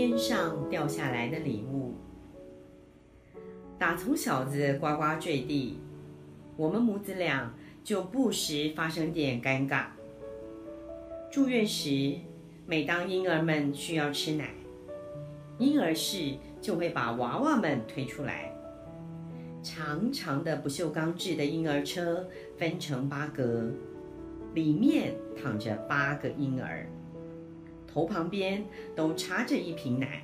天上掉下来的礼物。打从小子呱呱坠地，我们母子俩就不时发生点尴尬。住院时，每当婴儿们需要吃奶，婴儿室就会把娃娃们推出来。长长的不锈钢制的婴儿车分成八格，里面躺着八个婴儿，头旁边都插着一瓶奶。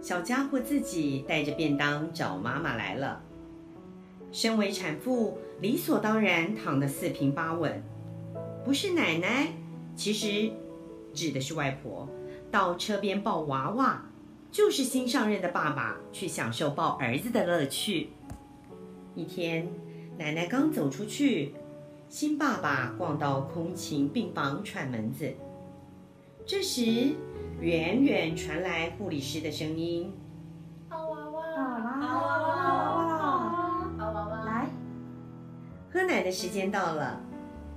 小家伙自己带着便当找妈妈来了。身为产妇，理所当然躺得四平八稳。不是奶奶，其实指的是外婆，到车边抱娃娃，就是新上任的爸爸去享受抱儿子的乐趣。一天，奶奶刚走出去，新爸爸逛到空勤病房串门子。这时，远远传来护理师的声音：“抱娃娃，抱娃娃，抱娃娃，抱娃娃，来，喝奶的时间到了。”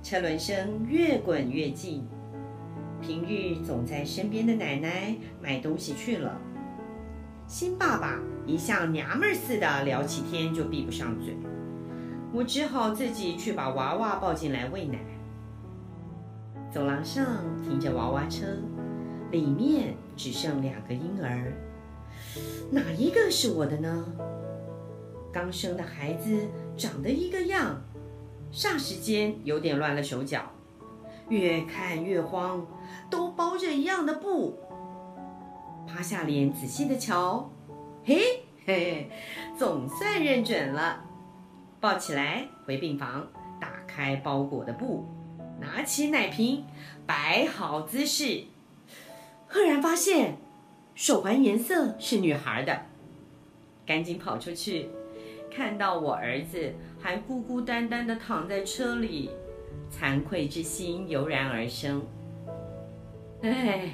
车轮声越滚越近。平日总在身边的奶奶买东西去了。新爸爸一向娘们儿似的，聊起天就闭不上嘴。我只好自己去把娃娃抱进来喂奶。走廊上停着娃娃车。里面只剩两个婴儿，哪一个是我的呢？刚生的孩子长得一个样，霎时间有点乱了手脚，越看越慌，都包着一样的布。趴下脸仔细的瞧，嘿嘿，总算认准了。抱起来回病房，打开包裹的布，拿起奶瓶，摆好姿势。赫然发现，手环颜色是女孩的，赶紧跑出去，看到我儿子还孤孤单单的躺在车里，惭愧之心油然而生。哎，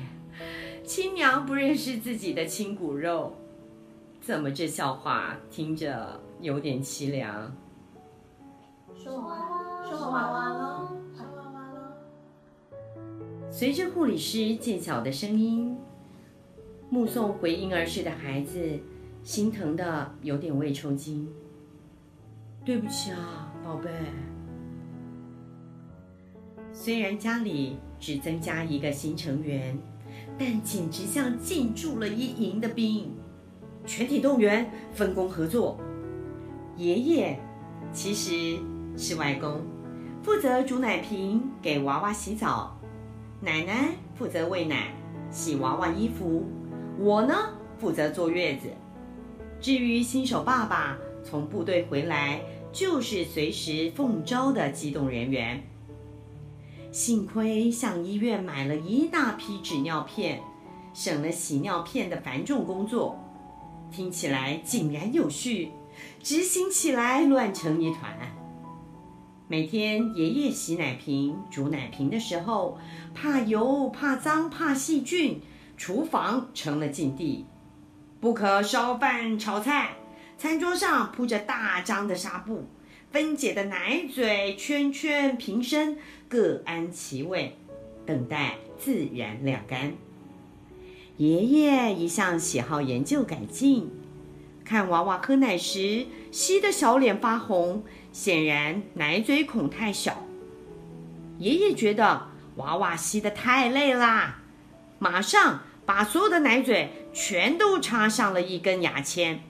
亲娘不认识自己的亲骨肉，怎么这笑话听着有点凄凉？说完，说娃娃喽。随着护理师渐小的声音，目送回婴儿室的孩子，心疼的有点胃抽筋。对不起啊，宝贝。虽然家里只增加一个新成员，但简直像进驻了一营的兵，全体动员，分工合作。爷爷其实是外公，负责煮奶瓶，给娃娃洗澡。奶奶负责喂奶、洗娃娃衣服，我呢负责坐月子。至于新手爸爸，从部队回来就是随时奉召的机动人员。幸亏向医院买了一大批纸尿片，省了洗尿片的繁重工作。听起来井然有序，执行起来乱成一团。每天爷爷洗奶瓶、煮奶瓶的时候，怕油、怕脏、怕细菌，厨房成了禁地，不可烧饭、炒菜。餐桌上铺着大张的纱布，分解的奶嘴、圈圈、瓶身各安其位，等待自然晾干。爷爷一向喜好研究改进，看娃娃喝奶时，吸得小脸发红。显然奶嘴孔太小，爷爷觉得娃娃吸得太累啦，马上把所有的奶嘴全都插上了一根牙签，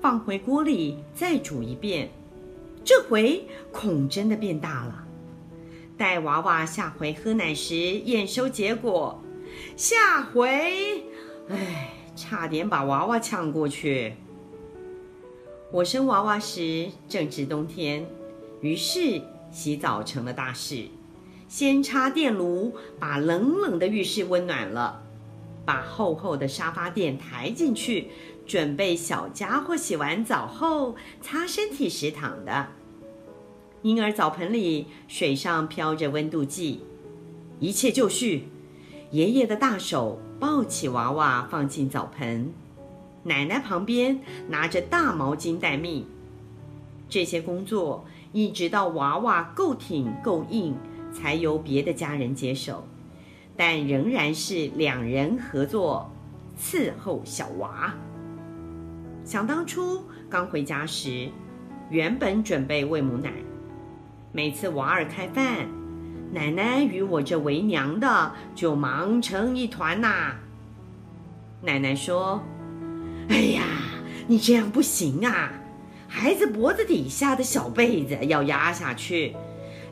放回锅里再煮一遍。这回孔真的变大了。待娃娃下回喝奶时验收结果，下回，哎，差点把娃娃呛过去。我生娃娃时正值冬天，于是洗澡成了大事。先插电炉，把冷冷的浴室温暖了；把厚厚的沙发垫抬进去，准备小家伙洗完澡后擦身体时躺的。婴儿澡盆里水上飘着温度计，一切就绪。爷爷的大手抱起娃娃放进澡盆。奶奶旁边拿着大毛巾待命，这些工作一直到娃娃够挺够硬，才由别的家人接手。但仍然是两人合作伺候小娃。想当初刚回家时，原本准备喂母奶，每次娃儿开饭，奶奶与我这为娘的就忙成一团呐。奶奶说：“哎呀，你这样不行啊，孩子脖子底下的小被子要压下去。”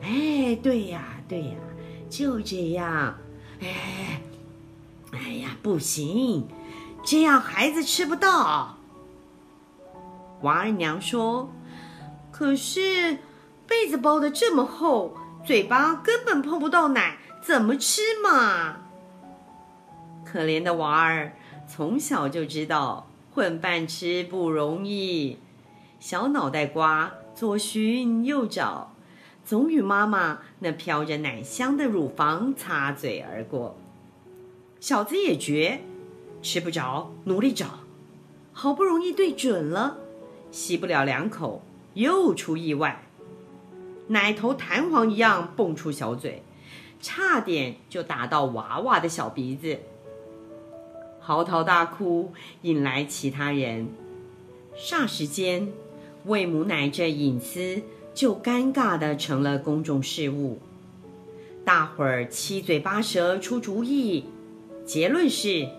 哎，对呀，对呀，就这样。哎，哎呀，不行，这样孩子吃不到。王二娘说：“可是被子包得这么厚，嘴巴根本碰不到奶，怎么吃嘛？”可怜的娃儿从小就知道混饭吃不容易，小脑袋瓜左寻右找。总与妈妈那飘着奶香的乳房擦嘴而过，小子也绝吃不着，努力找，好不容易对准了，吸不了两口，又出意外，奶头弹簧一样蹦出小嘴，差点就打到娃娃的小鼻子，嚎啕大哭，引来其他人，霎时间，喂母奶这隐私。就尴尬的成了公众事务，大伙儿七嘴八舌出主意，结论是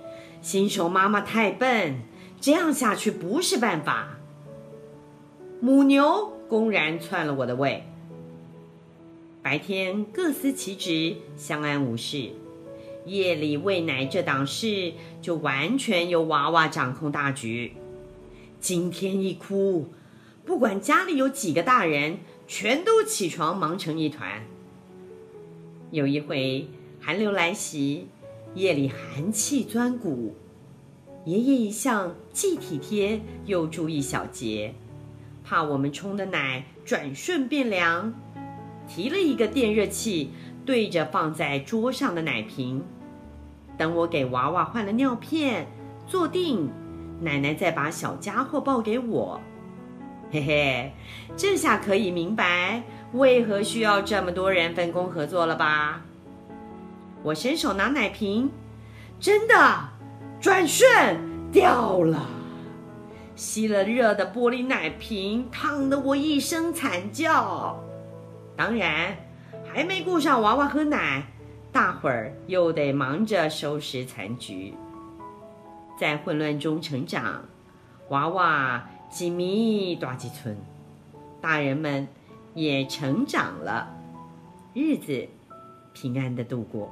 新手妈妈太笨，这样下去不是办法。母牛公然篡了我的位，白天各司其职，相安无事，夜里喂奶这档事就完全由娃娃掌控大局。今天一哭。不管家里有几个大人，全都起床忙成一团。有一回寒流来袭，夜里寒气钻骨，爷爷一向既体贴又注意小节，怕我们冲的奶转瞬变凉，提了一个电热器对着放在桌上的奶瓶，等我给娃娃换了尿片，坐定，奶奶再把小家伙抱给我。嘿嘿，这下可以明白为何需要这么多人分工合作了吧？我伸手拿奶瓶，真的转瞬掉了，吸了热的玻璃奶瓶，烫得我一声惨叫。当然，还没顾上娃娃喝奶，大伙儿又得忙着收拾残局，在混乱中成长，娃娃。几米多几寸，大人们也成长了，日子平安的度过。